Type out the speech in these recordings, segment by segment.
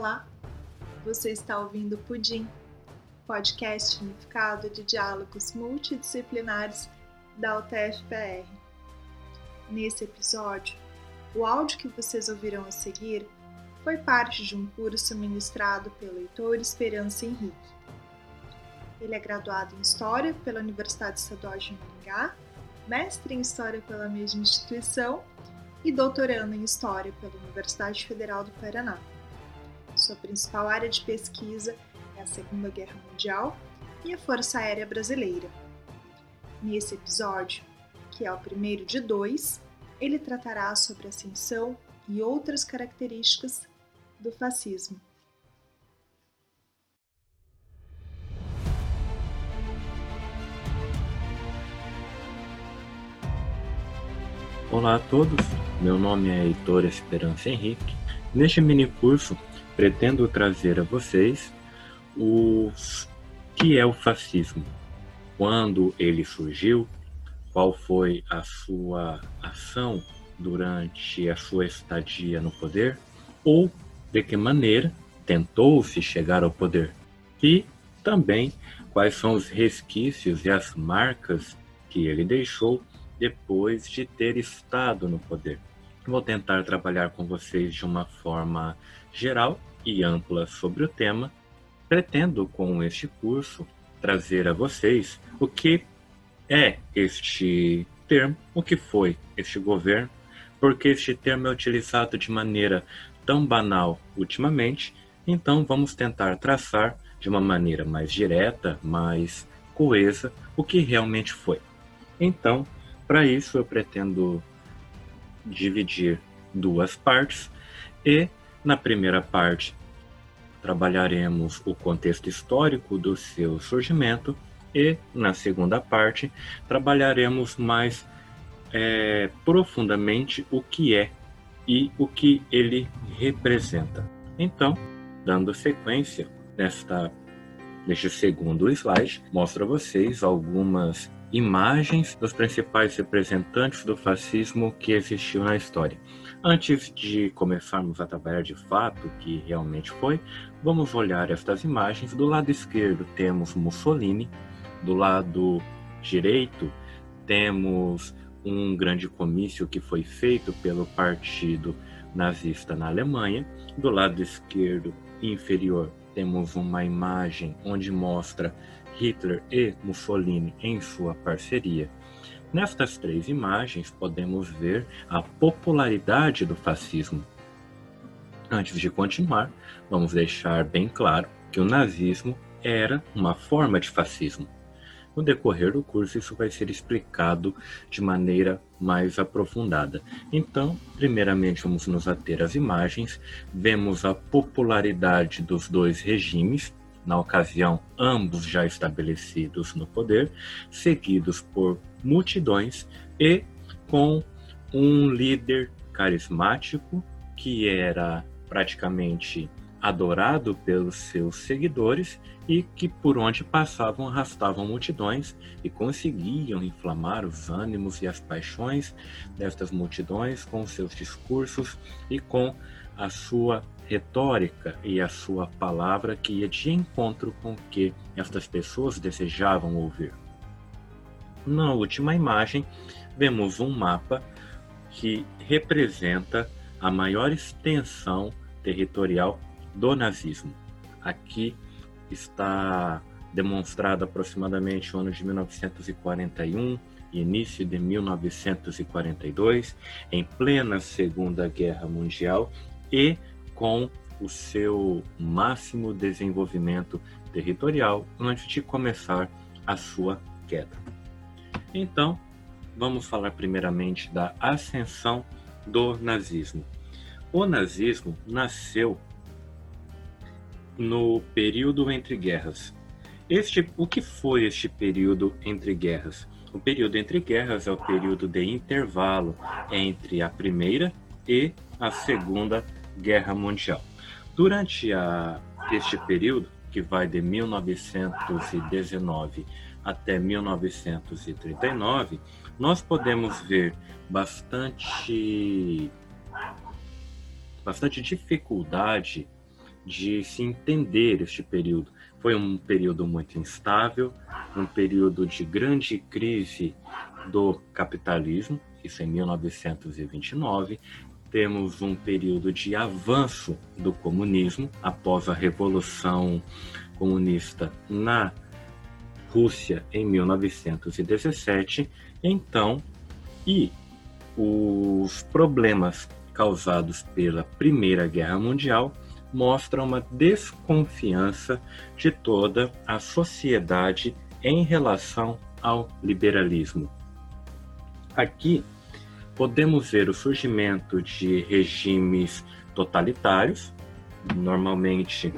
Olá, você está ouvindo Pudim, podcast unificado de diálogos multidisciplinares da UTF-PR. Nesse episódio, o áudio que vocês ouvirão a seguir foi parte de um curso ministrado pelo Heitor Esperança Henrique. Ele é graduado em História pela Universidade Estadual de Maringá, mestre em História pela mesma instituição e doutorando em História pela Universidade Federal do Paraná. Sua principal área de pesquisa é a Segunda Guerra Mundial e a Força Aérea Brasileira. Nesse episódio, que é o primeiro de dois, ele tratará sobre a ascensão e outras características do fascismo. Olá a todos, meu nome é Heitor Esperança Henrique. Neste mini curso, pretendo trazer a vocês o que é o fascismo, quando ele surgiu, qual foi a sua ação durante a sua estadia no poder, ou de que maneira tentou-se chegar ao poder, e também quais são os resquícios e as marcas que ele deixou depois de ter estado no poder. Vou tentar trabalhar com vocês de uma forma geral e ampla sobre o tema. Pretendo, com este curso, trazer a vocês o que é este termo, o que foi este governo, porque este termo é utilizado de maneira tão banal ultimamente, então vamos tentar traçar de uma maneira mais direta, mais coesa, o que realmente foi. Então, para isso, eu pretendo dividir duas partes e, na primeira parte, trabalharemos o contexto histórico do seu surgimento e, na segunda parte, trabalharemos mais é, profundamente o que é e o que ele representa. Então, dando sequência nesta neste segundo slide, mostro a vocês algumas imagens dos principais representantes do fascismo que existiu na história. Antes de começarmos a trabalhar de fato o que realmente foi, vamos olhar estas imagens. Do lado esquerdo temos Mussolini, do lado direito temos um grande comício que foi feito pelo partido nazista na Alemanha. Do lado esquerdo inferior temos uma imagem onde mostra Hitler e Mussolini em sua parceria. Nestas três imagens podemos ver a popularidade do fascismo. Antes de continuar, vamos deixar bem claro que o nazismo era uma forma de fascismo. No decorrer do curso, isso vai ser explicado de maneira mais aprofundada. Então, primeiramente, vamos nos ater às imagens. Vemos a popularidade dos dois regimes, na ocasião, ambos já estabelecidos no poder, seguidos por multidões e com um líder carismático que era praticamente adorado pelos seus seguidores e que por onde passavam arrastavam multidões e conseguiam inflamar os ânimos e as paixões destas multidões com seus discursos e com a sua retórica e a sua palavra que ia de encontro com o que estas pessoas desejavam ouvir. Na última imagem, vemos um mapa que representa a maior extensão territorial do nazismo. Aqui está demonstrado aproximadamente o ano de 1941 e início de 1942, em plena Segunda Guerra Mundial e com o seu máximo desenvolvimento territorial antes de começar a sua queda. Então, vamos falar primeiramente da ascensão do nazismo. O nazismo nasceu no período entre guerras. Este, o que foi este período entre guerras? O período entre guerras é o período de intervalo entre a Primeira e a Segunda Guerra Mundial. Durante a, este período, que vai de 1919 até 1939, nós podemos ver bastante, bastante dificuldade de se entender este período. Foi um período muito instável, um período de grande crise do capitalismo, isso em 1929. Temos um período de avanço do comunismo após a Revolução Comunista na Rússia em 1917. Então, e os problemas causados pela Primeira Guerra Mundial mostram uma desconfiança de toda a sociedade em relação ao liberalismo. Aqui podemos ver o surgimento de regimes totalitários, normalmente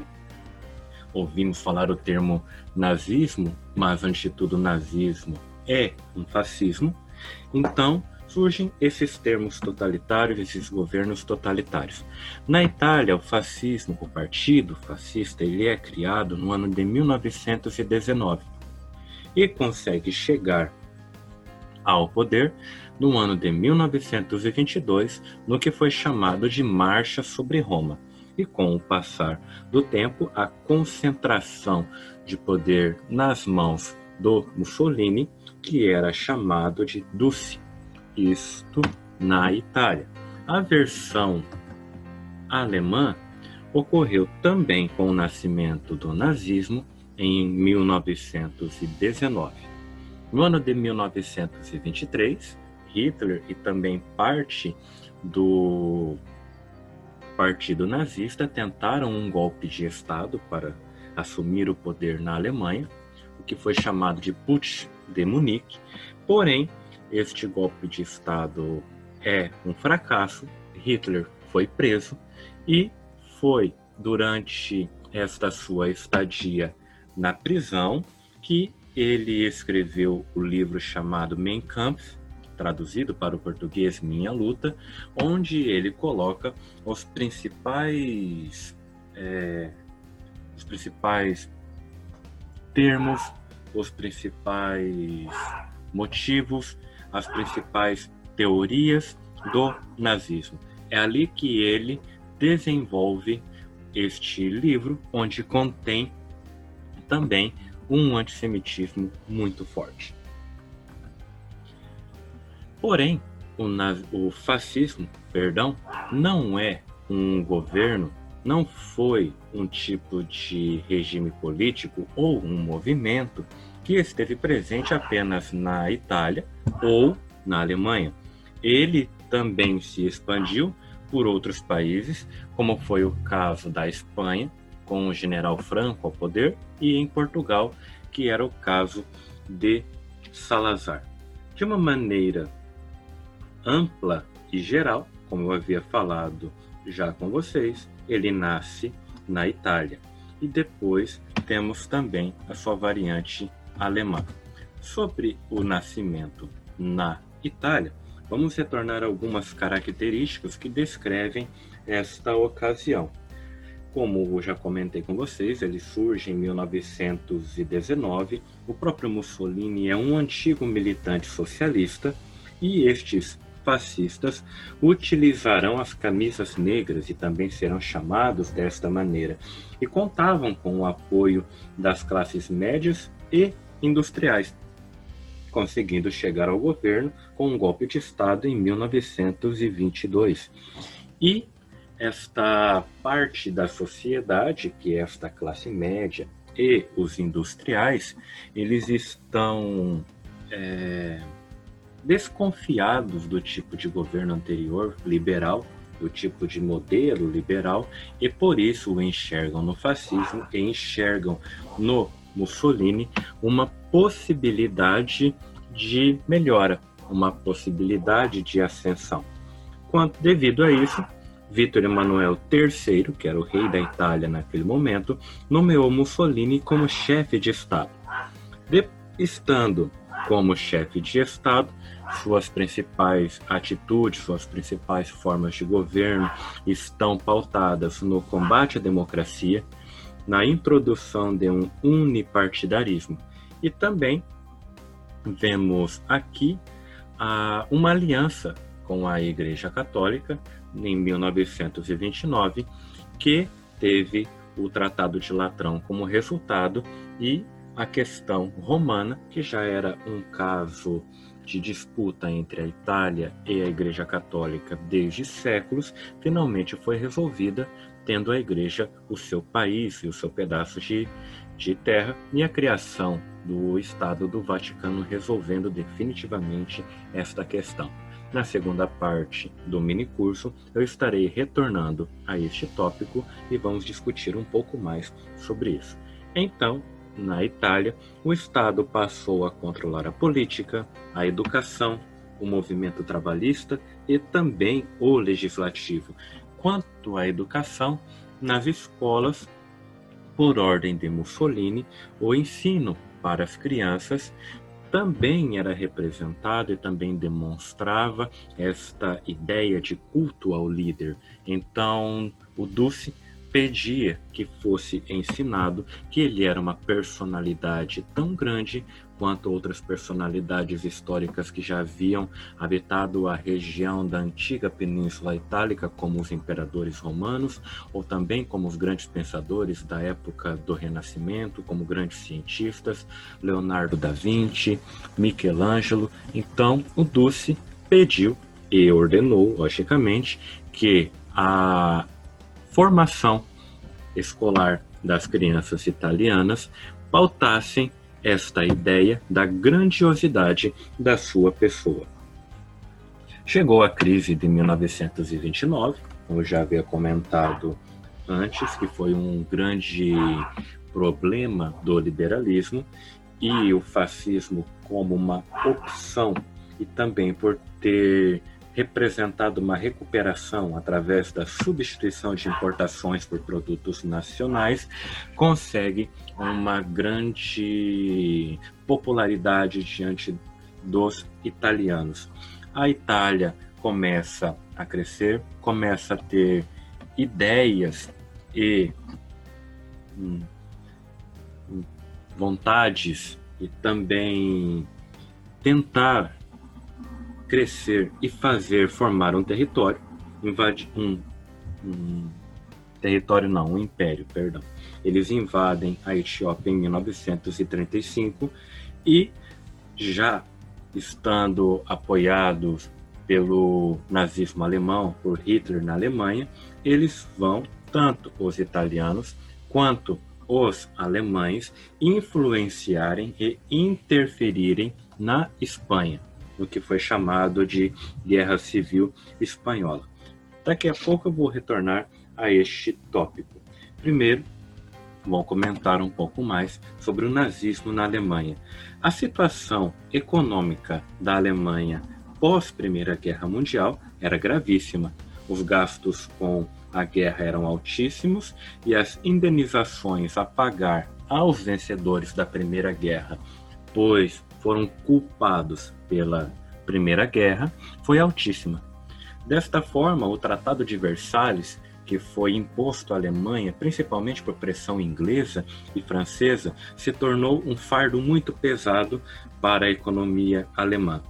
ouvimos falar o termo nazismo, mas antes de tudo nazismo é um fascismo. Então, surgem esses termos totalitários, esses governos totalitários. Na Itália, o fascismo, o partido fascista, ele é criado no ano de 1919 e consegue chegar ao poder no ano de 1922, no que foi chamado de Marcha sobre Roma. E com o passar do tempo, a concentração de poder nas mãos do Mussolini, que era chamado de Duce, isto na Itália. A versão alemã ocorreu também com o nascimento do nazismo em 1919. No ano de 1923, Hitler e também parte do Partido Nazista tentaram um golpe de Estado para assumir o poder na Alemanha, o que foi chamado de Putsch de Munique. Porém, este golpe de Estado é um fracasso. Hitler foi preso e foi durante esta sua estadia na prisão que ele escreveu o livro chamado Mein Kampf, traduzido para o português Minha Luta, onde ele coloca os principais é, os principais termos, os principais motivos, as principais teorias do nazismo. É ali que ele desenvolve este livro, onde contém também um antissemitismo muito forte. Porém, o, o fascismo, perdão, não é um governo, não foi um tipo de regime político ou um movimento que esteve presente apenas na Itália ou na Alemanha. Ele também se expandiu por outros países, como foi o caso da Espanha, com o general Franco ao poder, e em Portugal, que era o caso de Salazar. De uma maneira ampla e geral, como eu havia falado já com vocês, ele nasce na Itália. E depois temos também a sua variante alemã. Sobre o nascimento na Itália, vamos retornar algumas características que descrevem esta ocasião. Como eu já comentei com vocês, ele surge em 1919. O próprio Mussolini é um antigo militante socialista e estes fascistas utilizarão as camisas negras e também serão chamados desta maneira, e contavam com o apoio das classes médias e industriais, conseguindo chegar ao governo com um golpe de Estado em 1922. E esta parte da sociedade, que é esta classe média e os industriais, eles estão é, desconfiados do tipo de governo anterior, liberal, do tipo de modelo liberal, e por isso o enxergam no fascismo e enxergam no Mussolini uma possibilidade de melhora, uma possibilidade de ascensão. Quanto devido a isso, Vítor Emanuel III, que era o rei da Itália naquele momento, nomeou Mussolini como chefe de Estado. De, estando como chefe de Estado, suas principais atitudes, suas principais formas de governo estão pautadas no combate à democracia, na introdução de um unipartidarismo e também vemos aqui a, uma aliança com a Igreja Católica em 1929 que teve o Tratado de Latrão como resultado e a questão romana, que já era um caso de disputa entre a Itália e a Igreja Católica desde séculos, finalmente foi resolvida, tendo a Igreja o seu país e o seu pedaço de, de terra e a criação do Estado do Vaticano resolvendo definitivamente esta questão. Na segunda parte do mini curso, eu estarei retornando a este tópico e vamos discutir um pouco mais sobre isso. Então, na Itália, o Estado passou a controlar a política, a educação, o movimento trabalhista e também o legislativo. Quanto à educação, nas escolas, por ordem de Mussolini, o ensino para as crianças também era representado e também demonstrava esta ideia de culto ao líder. Então, o Duce pedia que fosse ensinado que ele era uma personalidade tão grande quanto outras personalidades históricas que já haviam habitado a região da antiga Península Itálica, como os imperadores romanos, ou também como os grandes pensadores da época do Renascimento, como grandes cientistas, Leonardo da Vinci, Michelangelo. Então, o Duce pediu e ordenou, logicamente, que a formação escolar das crianças italianas pautassem esta ideia da grandiosidade da sua pessoa. Chegou a crise de 1929, como eu já havia comentado antes, que foi um grande problema do liberalismo e o fascismo como uma opção e também por ter representado uma recuperação através da substituição de importações por produtos nacionais, consegue uma grande popularidade diante dos italianos. A Itália começa a crescer, começa a ter ideias e hum, vontades e também tentar crescer e fazer formar um território, invade um, um território não, um império, perdão. Eles invadem a Etiópia em 1935 e já estando apoiados pelo nazismo alemão, por Hitler na Alemanha, eles vão, tanto os italianos quanto os alemães, influenciarem e interferirem na Espanha no que foi chamado de Guerra Civil Espanhola. Daqui a pouco eu vou retornar a este tópico. Primeiro, vou comentar um pouco mais sobre o nazismo na Alemanha. A situação econômica da Alemanha pós Primeira Guerra Mundial era gravíssima. Os gastos com a guerra eram altíssimos e as indenizações a pagar aos vencedores da Primeira Guerra, pois foram culpados pela Primeira Guerra foi altíssima. Desta forma, o Tratado de Versalhes, que foi imposto à Alemanha, principalmente por pressão inglesa e francesa, se tornou um fardo muito pesado para a economia alemã.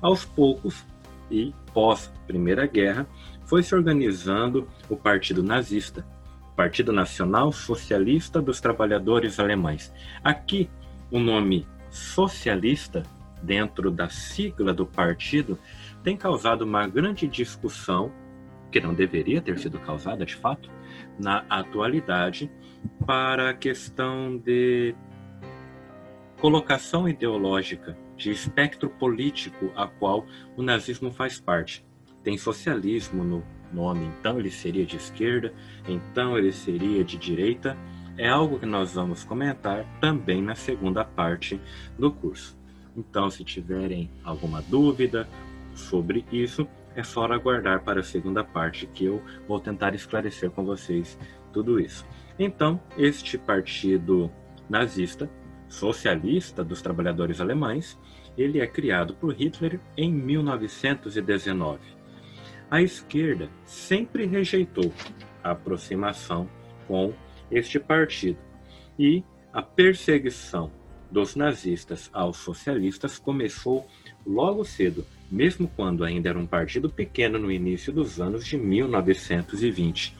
Aos poucos, e pós Primeira Guerra, foi se organizando o Partido Nazista, Partido Nacional Socialista dos Trabalhadores Alemães. Aqui, o nome socialista dentro da sigla do partido tem causado uma grande discussão, que não deveria ter sido causada de fato, na atualidade, para a questão de colocação ideológica, de espectro político a qual o nazismo faz parte. Tem socialismo no nome, então ele seria de esquerda, então ele seria de direita. É algo que nós vamos comentar também na segunda parte do curso. Então, se tiverem alguma dúvida sobre isso, é só aguardar para a segunda parte que eu vou tentar esclarecer com vocês tudo isso. Então, este partido nazista, socialista dos trabalhadores alemães, ele é criado por Hitler em 1919. A esquerda sempre rejeitou a aproximação com este partido e a perseguição dos nazistas aos socialistas começou logo cedo, mesmo quando ainda era um partido pequeno no início dos anos de 1920.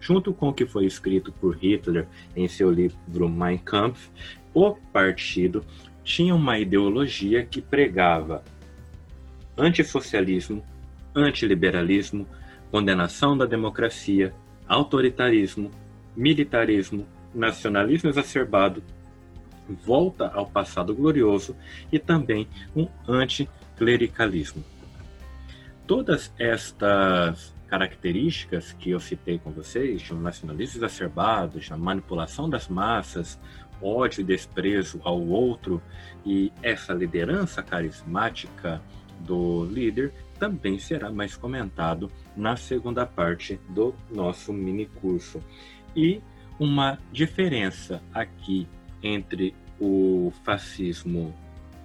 junto com o que foi escrito por Hitler em seu livro Mein Kampf, o partido tinha uma ideologia que pregava antissocialismo, antiliberalismo, condenação da democracia, autoritarismo, militarismo, nacionalismo exacerbado, volta ao passado glorioso e também um anticlericalismo. Todas estas características que eu citei com vocês, de um nacionalismo exacerbado, de uma manipulação das massas, ódio e desprezo ao outro e essa liderança carismática do líder também será mais comentado na segunda parte do nosso mini curso. E uma diferença aqui entre o fascismo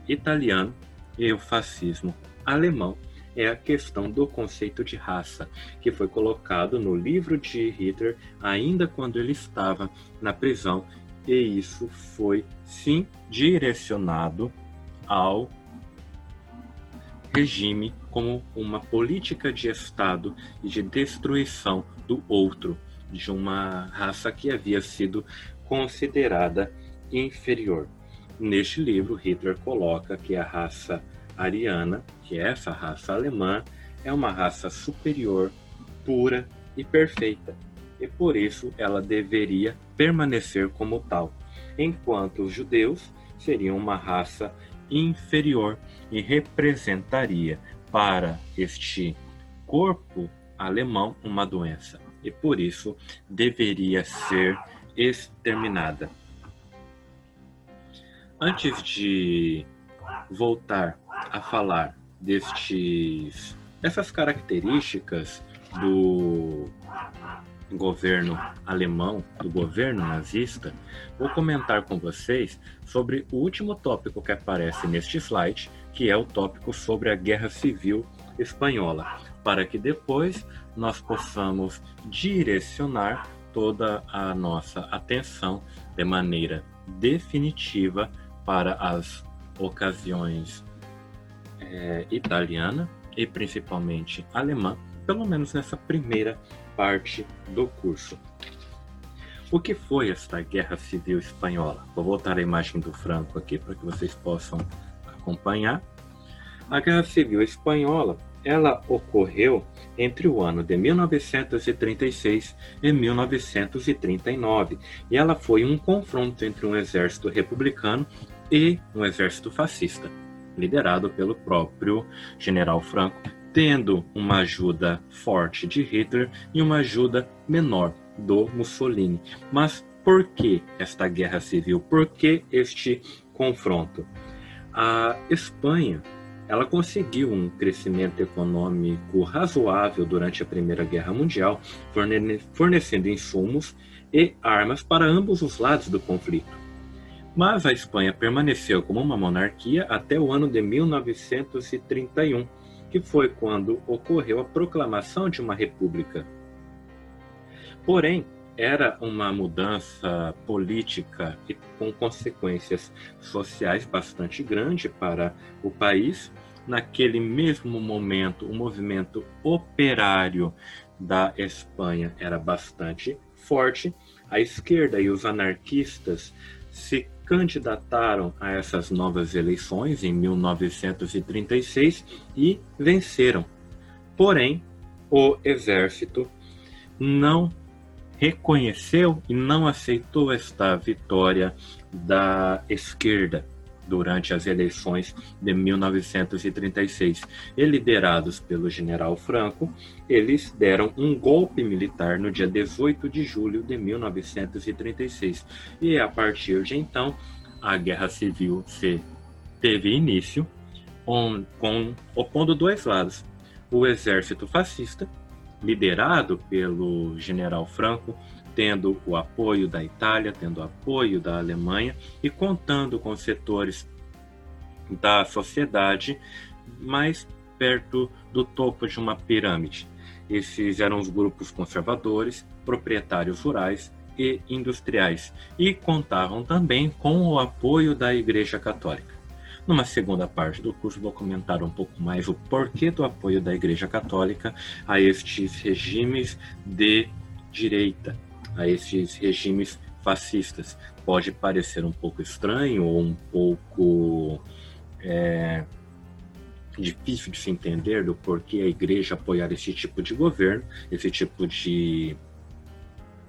italiano e o fascismo alemão é a questão do conceito de raça, que foi colocado no livro de Hitler ainda quando ele estava na prisão, e isso foi sim direcionado ao regime como uma política de Estado e de destruição do outro, de uma raça que havia sido considerada inferior. Neste livro, Hitler coloca que a raça ariana, que é essa raça alemã, é uma raça superior, pura e perfeita, e por isso ela deveria permanecer como tal, enquanto os judeus seriam uma raça inferior e representaria para este corpo alemão uma doença, e por isso deveria ser exterminada. Antes de voltar a falar destes essas características do governo alemão, do governo nazista, vou comentar com vocês sobre o último tópico que aparece neste slide, que é o tópico sobre a Guerra Civil Espanhola, para que depois nós possamos direcionar toda a nossa atenção de maneira definitiva para as ocasiões é, italiana e principalmente alemã, pelo menos nessa primeira parte do curso. O que foi esta Guerra Civil Espanhola? Vou voltar a imagem do Franco aqui para que vocês possam acompanhar. A Guerra Civil Espanhola ela ocorreu entre o ano de 1936 e 1939 e ela foi um confronto entre um exército republicano e um exército fascista, liderado pelo próprio general Franco, tendo uma ajuda forte de Hitler e uma ajuda menor do Mussolini. Mas por que esta guerra civil? Por que este confronto? A Espanha ela conseguiu um crescimento econômico razoável durante a Primeira Guerra Mundial, fornecendo insumos e armas para ambos os lados do conflito. Mas a Espanha permaneceu como uma monarquia até o ano de 1931, que foi quando ocorreu a proclamação de uma república. Porém, era uma mudança política e com consequências sociais bastante grande para o país. Naquele mesmo momento, o movimento operário da Espanha era bastante forte. A esquerda e os anarquistas se candidataram a essas novas eleições em 1936 e venceram. Porém, o exército não reconheceu e não aceitou esta vitória da esquerda durante as eleições de 1936. E liderados pelo general Franco, eles deram um golpe militar no dia 18 de julho de 1936. E a partir de então, a guerra civil se teve início, com, opondo dois lados: o exército fascista liderado pelo general Franco, tendo o apoio da Itália, tendo o apoio da Alemanha e contando com setores da sociedade mais perto do topo de uma pirâmide. Esses eram os grupos conservadores, proprietários rurais e industriais, e contavam também com o apoio da Igreja Católica. Numa segunda parte do curso, vou comentar um pouco mais o porquê do apoio da Igreja Católica a estes regimes de direita a esses regimes fascistas. Pode parecer um pouco estranho ou um pouco é, difícil de se entender do porquê a igreja apoiar esse tipo de governo, esse tipo de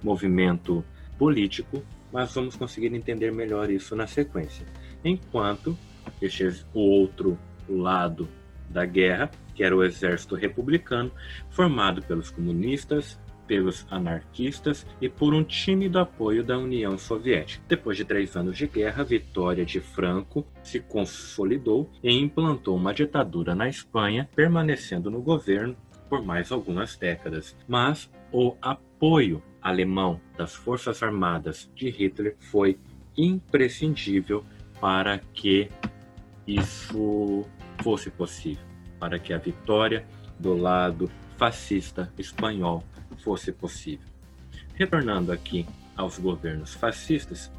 movimento político, mas vamos conseguir entender melhor isso na sequência. Enquanto este o outro lado da guerra, que era o exército republicano, formado pelos comunistas, pelos anarquistas e por um tímido apoio da União Soviética. Depois de três anos de guerra, a vitória de Franco se consolidou e implantou uma ditadura na Espanha, permanecendo no governo por mais algumas décadas. Mas o apoio alemão das Forças Armadas de Hitler foi imprescindível para que isso fosse possível, para que a vitória do lado fascista espanhol fosse possível. Retornando aqui aos governos fascistas,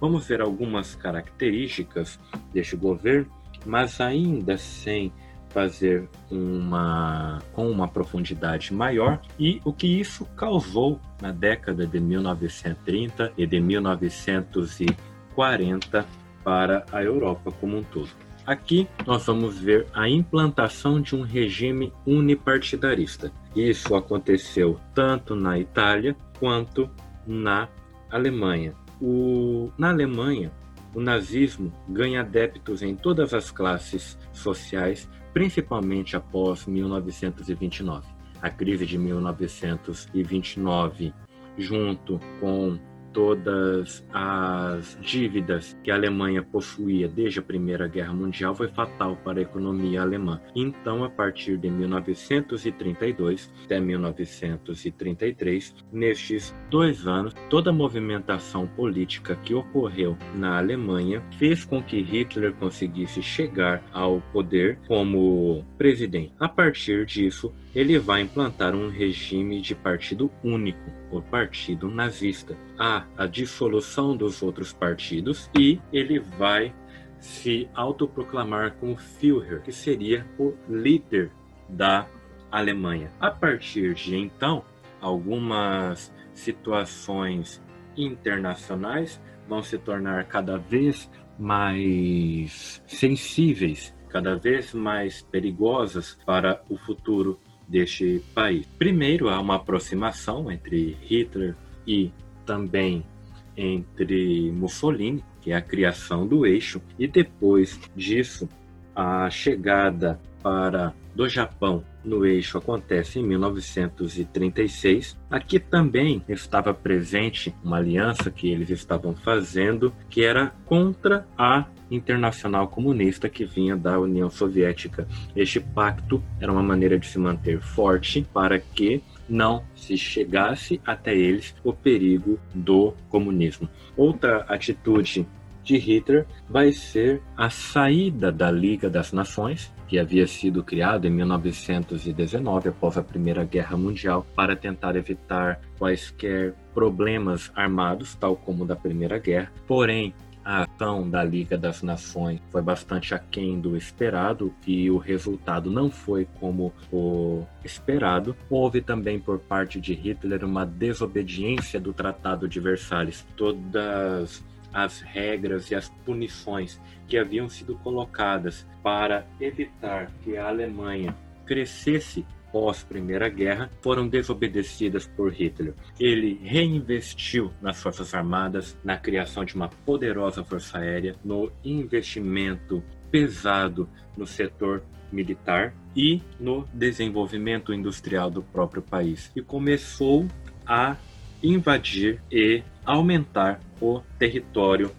vamos ver algumas características deste governo, mas ainda sem fazer uma com uma profundidade maior e o que isso causou na década de 1930 e de 1940 para a Europa como um todo. Aqui nós vamos ver a implantação de um regime unipartidarista. Isso aconteceu tanto na Itália quanto na Alemanha. O, na Alemanha, o nazismo ganha adeptos em todas as classes sociais, principalmente após 1929. A crise de 1929, junto com todas as dívidas que a Alemanha possuía desde a Primeira Guerra Mundial foi fatal para a economia alemã. Então, a partir de 1932 até 1933, nestes dois anos, toda a movimentação política que ocorreu na Alemanha fez com que Hitler conseguisse chegar ao poder como presidente. A partir disso, ele vai implantar um regime de partido único, o Partido Nazista. Há a dissolução dos outros partidos e ele vai se autoproclamar como Führer, que seria o líder da Alemanha. A partir de então, algumas situações internacionais vão se tornar cada vez mais sensíveis, cada vez mais perigosas para o futuro deste país. Primeiro, há uma aproximação entre Hitler e também entre Mussolini, que é a criação do eixo, e depois disso, a chegada para do Japão no eixo acontece em 1936. Aqui também estava presente uma aliança que eles estavam fazendo, que era contra a Internacional Comunista que vinha da União Soviética. Este pacto era uma maneira de se manter forte para que não se chegasse até eles o perigo do comunismo. Outra atitude de Hitler vai ser a saída da Liga das Nações, que havia sido criada em 1919 após a Primeira Guerra Mundial para tentar evitar quaisquer problemas armados, tal como da Primeira Guerra. Porém, a ação da Liga das Nações foi bastante aquém do esperado e o resultado não foi como o esperado. Houve também por parte de Hitler uma desobediência do Tratado de Versalhes. Todas as regras e as punições que haviam sido colocadas para evitar que a Alemanha crescesse pós Primeira Guerra foram desobedecidas por Hitler. Ele reinvestiu nas Forças Armadas, na criação de uma poderosa força aérea, no investimento pesado no setor militar e no desenvolvimento industrial do próprio país. E começou a invadir e aumentar o território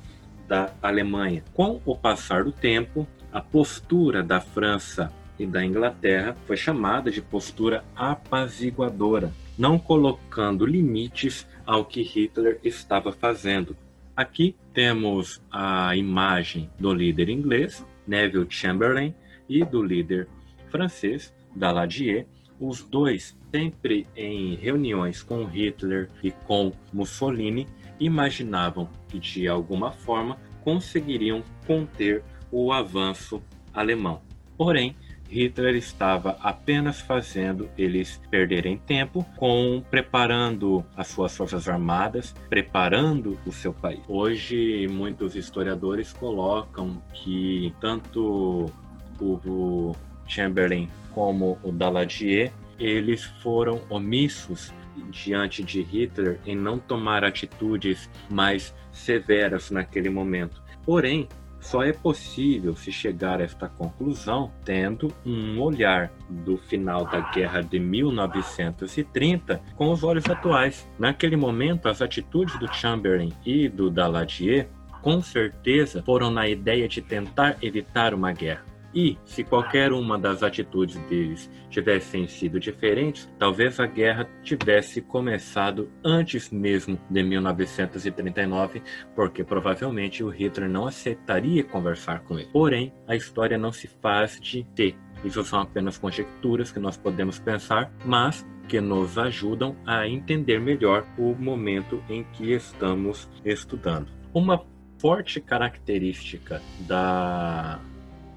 da Alemanha. Com o passar do tempo, a postura da França e da Inglaterra foi chamada de postura apaziguadora, não colocando limites ao que Hitler estava fazendo. Aqui temos a imagem do líder inglês, Neville Chamberlain, e do líder francês, Daladier, os dois sempre em reuniões com Hitler e com Mussolini imaginavam que de alguma forma conseguiriam conter o avanço alemão. Porém, Hitler estava apenas fazendo eles perderem tempo com preparando as suas forças armadas, preparando o seu país. Hoje, muitos historiadores colocam que tanto o Chamberlain como o Daladier eles foram omissos diante de Hitler em não tomar atitudes mais severas naquele momento. Porém, só é possível se chegar a esta conclusão tendo um olhar do final da guerra de 1930 com os olhos atuais. Naquele momento, as atitudes do Chamberlain e do Daladier com certeza foram na ideia de tentar evitar uma guerra. E, se qualquer uma das atitudes deles tivessem sido diferentes, talvez a guerra tivesse começado antes mesmo de 1939, porque provavelmente o Hitler não aceitaria conversar com ele. Porém, a história não se faz de ter. Isso são apenas conjecturas que nós podemos pensar, mas que nos ajudam a entender melhor o momento em que estamos estudando. Uma forte característica da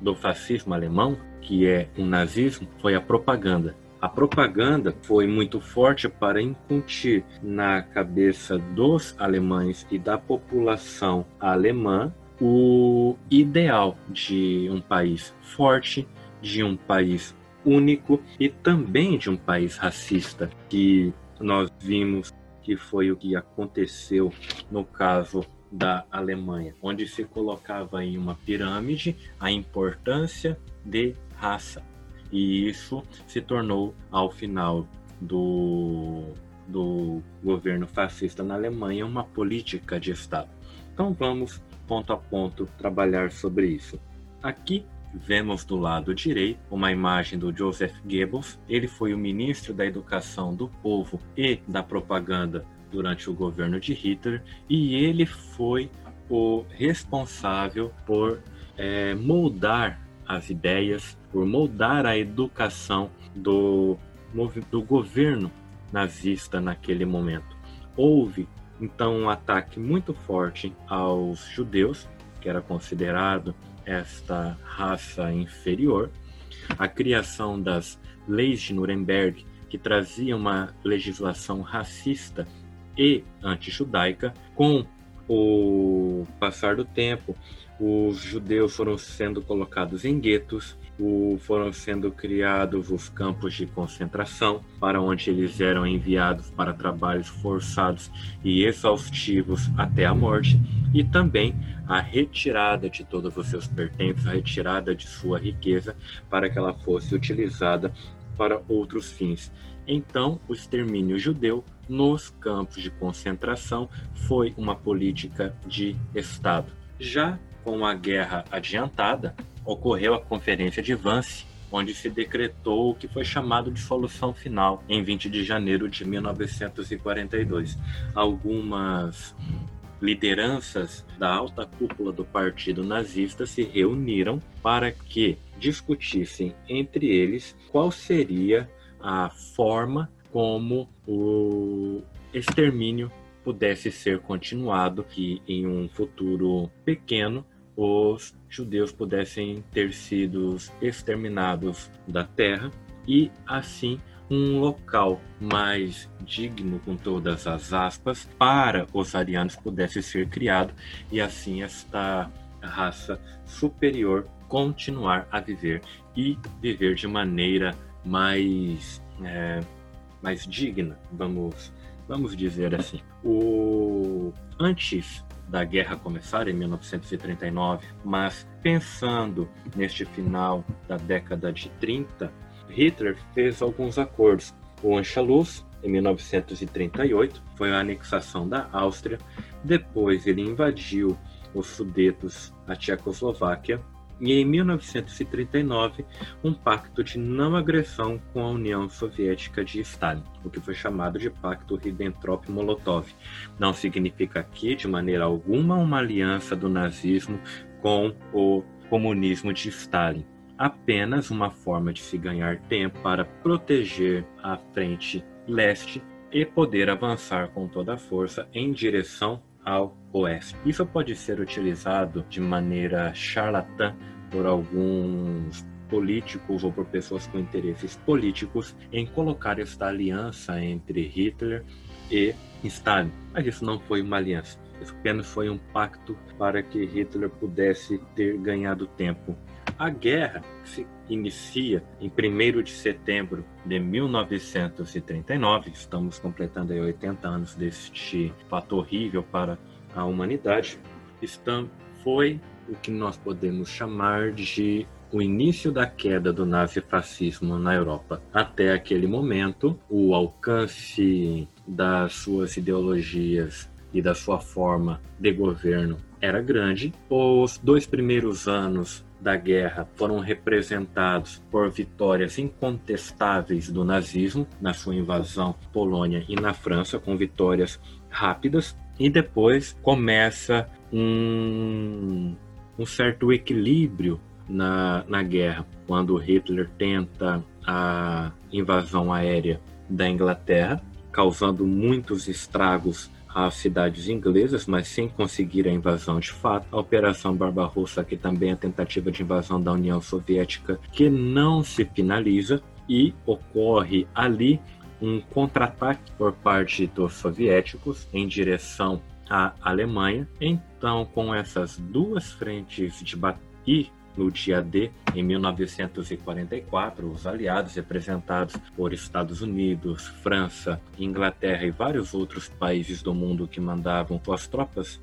do fascismo alemão, que é o nazismo, foi a propaganda. A propaganda foi muito forte para incutir na cabeça dos alemães e da população alemã o ideal de um país forte, de um país único e também de um país racista, que nós vimos que foi o que aconteceu no caso da Alemanha, onde se colocava em uma pirâmide a importância de raça. E isso se tornou, ao final do, do governo fascista na Alemanha, uma política de Estado. Então vamos, ponto a ponto, trabalhar sobre isso. Aqui vemos do lado direito uma imagem do Joseph Goebbels. Ele foi o ministro da Educação do Povo e da Propaganda durante o governo de Hitler e ele foi o responsável por é, moldar as ideias, por moldar a educação do, do governo nazista naquele momento. Houve então um ataque muito forte aos judeus, que era considerado esta raça inferior, a criação das leis de Nuremberg, que trazia uma legislação racista e anti-judaica. Com o passar do tempo, os judeus foram sendo colocados em guetos, foram sendo criados os campos de concentração, para onde eles eram enviados para trabalhos forçados e exaustivos até a morte, e também a retirada de todos os seus pertences, a retirada de sua riqueza, para que ela fosse utilizada para outros fins. Então, o extermínio judeu nos campos de concentração foi uma política de Estado. Já com a guerra adiantada, ocorreu a Conferência de Vance, onde se decretou o que foi chamado de solução final em 20 de janeiro de 1942. Algumas lideranças da alta cúpula do partido nazista se reuniram para que discutissem entre eles qual seria a forma como o extermínio pudesse ser continuado, que em um futuro pequeno os judeus pudessem ter sido exterminados da terra e assim um local mais digno com todas as aspas para os arianos pudesse ser criado e assim esta raça superior continuar a viver e viver de maneira mais, é, mais digna, vamos, vamos dizer assim. O, antes da guerra começar, em 1939, mas pensando neste final da década de 30, Hitler fez alguns acordos. O Anschluss, em 1938, foi a anexação da Áustria. Depois ele invadiu os Sudetos, a Tchecoslováquia, e em 1939 um pacto de não agressão com a União Soviética de Stalin, o que foi chamado de Pacto Ribbentrop-Molotov. Não significa aqui de maneira alguma uma aliança do nazismo com o comunismo de Stalin, apenas uma forma de se ganhar tempo para proteger a frente leste e poder avançar com toda a força em direção ao oeste. Isso pode ser utilizado de maneira charlatã por alguns políticos ou por pessoas com interesses políticos em colocar esta aliança entre Hitler e Stalin. Mas isso não foi uma aliança. Isso apenas foi um pacto para que Hitler pudesse ter ganhado tempo. A guerra se inicia em 1 de setembro de 1939. Estamos completando aí 80 anos deste fato horrível para a humanidade. Foi o que nós podemos chamar de o início da queda do nazifascismo na Europa. Até aquele momento, o alcance das suas ideologias e da sua forma de governo era grande. Os dois primeiros anos da guerra foram representados por vitórias incontestáveis do nazismo na sua invasão Polônia e na França, com vitórias rápidas, e depois começa um, um certo equilíbrio na, na guerra, quando Hitler tenta a invasão aérea da Inglaterra, causando muitos estragos às cidades inglesas, mas sem conseguir a invasão de fato. A Operação Barbarossa, que também é a tentativa de invasão da União Soviética, que não se finaliza e ocorre ali um contra-ataque por parte dos soviéticos em direção à Alemanha. Então, com essas duas frentes de batalha no dia D, em 1944, os aliados, representados por Estados Unidos, França, Inglaterra e vários outros países do mundo que mandavam suas tropas,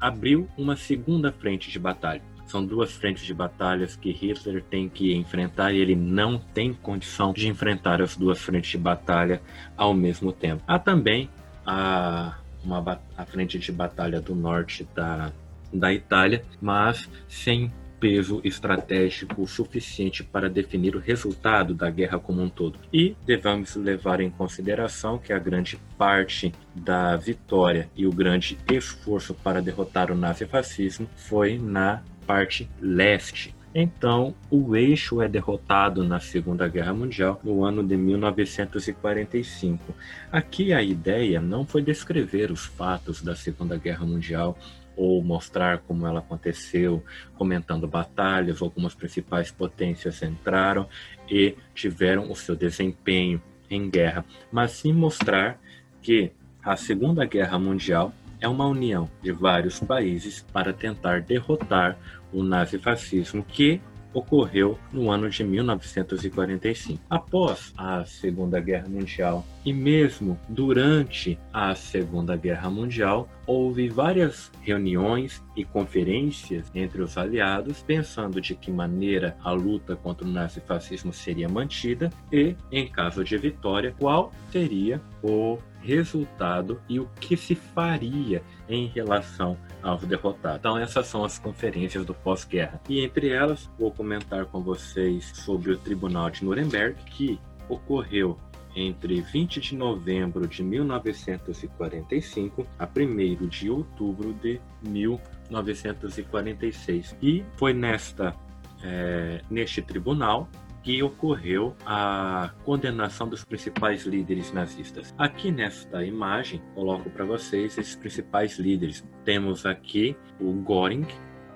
abriu uma segunda frente de batalha. São duas frentes de batalhas que Hitler tem que enfrentar e ele não tem condição de enfrentar as duas frentes de batalha ao mesmo tempo. Há também a, uma, a frente de batalha do norte da, da Itália, mas sem peso estratégico suficiente para definir o resultado da guerra como um todo. E devemos levar em consideração que a grande parte da vitória e o grande esforço para derrotar o nazifascismo foi na parte leste. Então, o eixo é derrotado na Segunda Guerra Mundial no ano de 1945. Aqui a ideia não foi descrever os fatos da Segunda Guerra Mundial ou mostrar como ela aconteceu, comentando batalhas ou como as principais potências entraram e tiveram o seu desempenho em guerra, mas sim mostrar que a Segunda Guerra Mundial é uma união de vários países para tentar derrotar o nazifascismo que ocorreu no ano de 1945. Após a Segunda Guerra Mundial e mesmo durante a Segunda Guerra Mundial, houve várias reuniões e conferências entre os aliados, pensando de que maneira a luta contra o nazifascismo seria mantida e, em caso de vitória, qual seria o resultado e o que se faria em relação aos derrotados. Então, essas são as conferências do pós-guerra. E entre elas, vou comentar com vocês sobre o Tribunal de Nuremberg, que ocorreu entre 20 de novembro de 1945 a 1 de outubro de 1946. E foi nesta é, neste tribunal que ocorreu a condenação dos principais líderes nazistas. Aqui nesta imagem, coloco para vocês esses principais líderes. Temos aqui o Göring,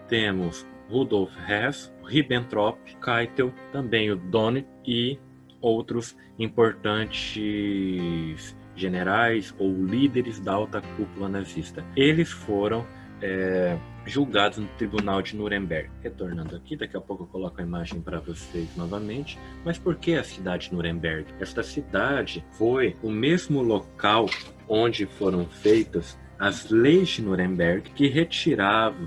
temos Rudolf Hess, Ribbentrop, Keitel, também o Donnet e outros importantes generais ou líderes da alta cúpula nazista. Eles foram é, julgados no tribunal de Nuremberg. Retornando aqui, daqui a pouco eu coloco a imagem para vocês novamente. Mas por que a cidade de Nuremberg? Esta cidade foi o mesmo local onde foram feitas as leis de Nuremberg que retiravam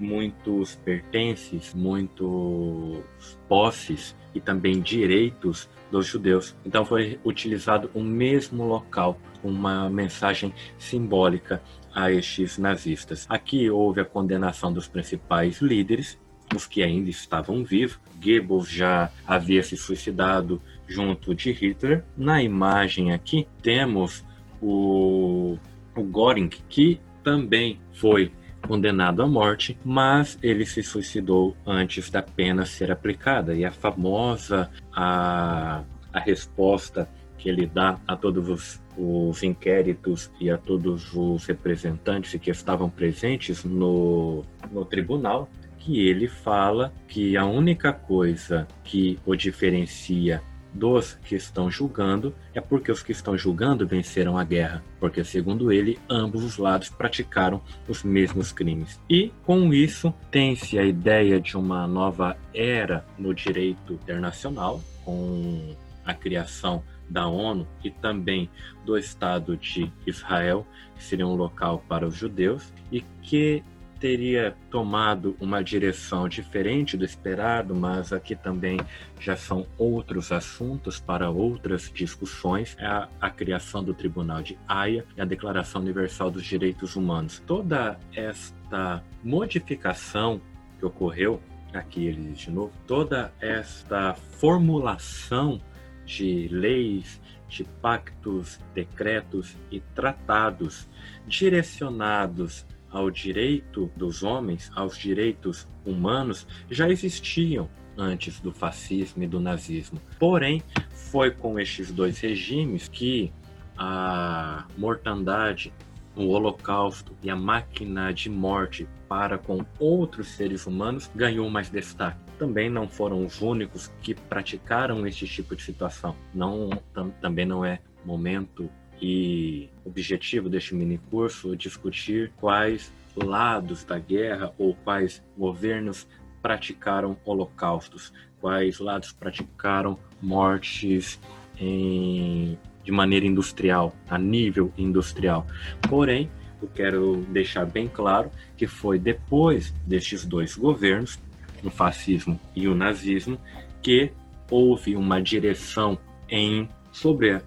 muitos pertences, muitos posses e também direitos dos judeus. Então foi utilizado o mesmo local, uma mensagem simbólica a estes nazistas. Aqui houve a condenação dos principais líderes, os que ainda estavam vivos. Goebbels já havia se suicidado junto de Hitler. Na imagem aqui temos o, o Göring, que também foi condenado à morte, mas ele se suicidou antes da pena ser aplicada. E a famosa a, a resposta que ele dá a todos os, os inquéritos e a todos os representantes que estavam presentes no, no tribunal, que ele fala que a única coisa que o diferencia dos que estão julgando é porque os que estão julgando venceram a guerra, porque, segundo ele, ambos os lados praticaram os mesmos crimes. E, com isso, tem-se a ideia de uma nova era no direito internacional, com a criação da ONU e também do Estado de Israel, que seria um local para os judeus, e que teria tomado uma direção diferente do esperado, mas aqui também já são outros assuntos para outras discussões, é a, a, criação do Tribunal de Haia e a Declaração Universal dos Direitos Humanos. Toda esta modificação que ocorreu, aqui ele de novo, toda esta formulação de leis, de pactos, decretos e tratados direcionados ao direito dos homens, aos direitos humanos, já existiam antes do fascismo e do nazismo. Porém, foi com estes dois regimes que a mortandade, o holocausto e a máquina de morte para com outros seres humanos ganhou mais destaque. Também não foram os únicos que praticaram este tipo de situação. Não, tam, também não é momento e objetivo deste mini curso discutir quais lados da guerra ou quais governos praticaram holocaustos, quais lados praticaram mortes em, de maneira industrial, a nível industrial. Porém, eu quero deixar bem claro que foi depois destes dois governos, o fascismo e o nazismo, que houve uma direção em sobre uh,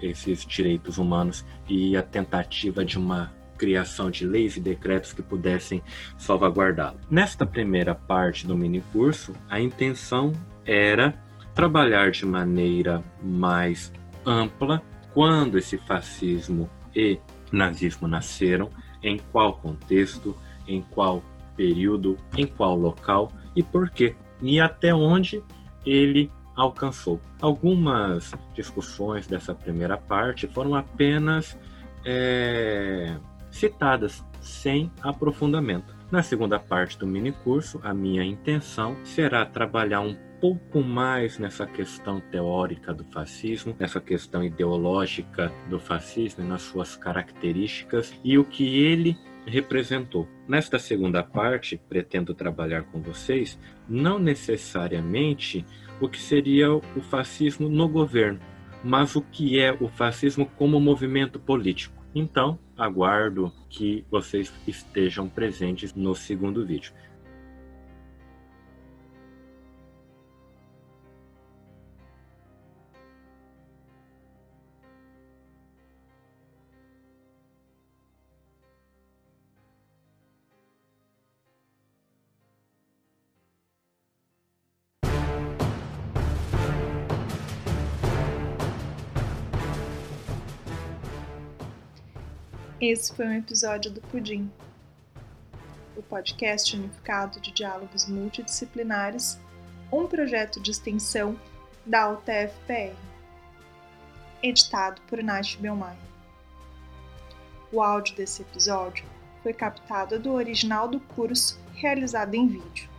esses direitos humanos e a tentativa de uma criação de leis e decretos que pudessem salvaguardá-lo. Nesta primeira parte do mini curso, a intenção era trabalhar de maneira mais ampla quando esse fascismo e nazismo nasceram, em qual contexto, em qual período, em qual local e por quê, e até onde ele alcançou. Algumas discussões dessa primeira parte foram apenas é, citadas, sem aprofundamento. Na segunda parte do mini curso, a minha intenção será trabalhar um pouco mais nessa questão teórica do fascismo, nessa questão ideológica do fascismo nas suas características e o que ele representou. Nesta segunda parte, pretendo trabalhar com vocês não necessariamente o que seria o fascismo no governo, mas o que é o fascismo como movimento político. Então, aguardo que vocês estejam presentes no segundo vídeo. Esse foi um episódio do Pudim, o podcast unificado de diálogos multidisciplinares, um projeto de extensão da UTFPR, editado por Nath Belmar. O áudio desse episódio foi captado do original do curso realizado em vídeo.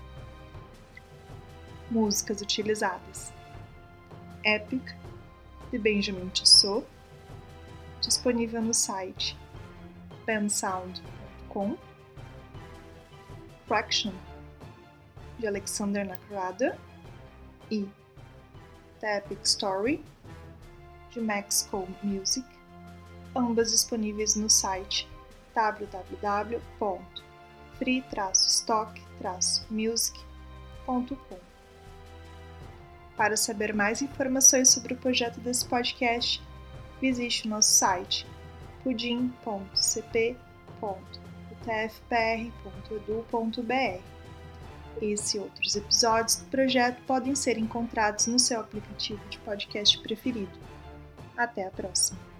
Músicas utilizadas: Epic, de Benjamin Tissot, disponível no site pensound.com, Fraction, de Alexander Nakrada, e The Epic Story, de Maxco Music, ambas disponíveis no site www.free-stock-music.com. Para saber mais informações sobre o projeto desse podcast, visite o nosso site pudim.cp.utfpr.edu.br. Esse e outros episódios do projeto podem ser encontrados no seu aplicativo de podcast preferido. Até a próxima!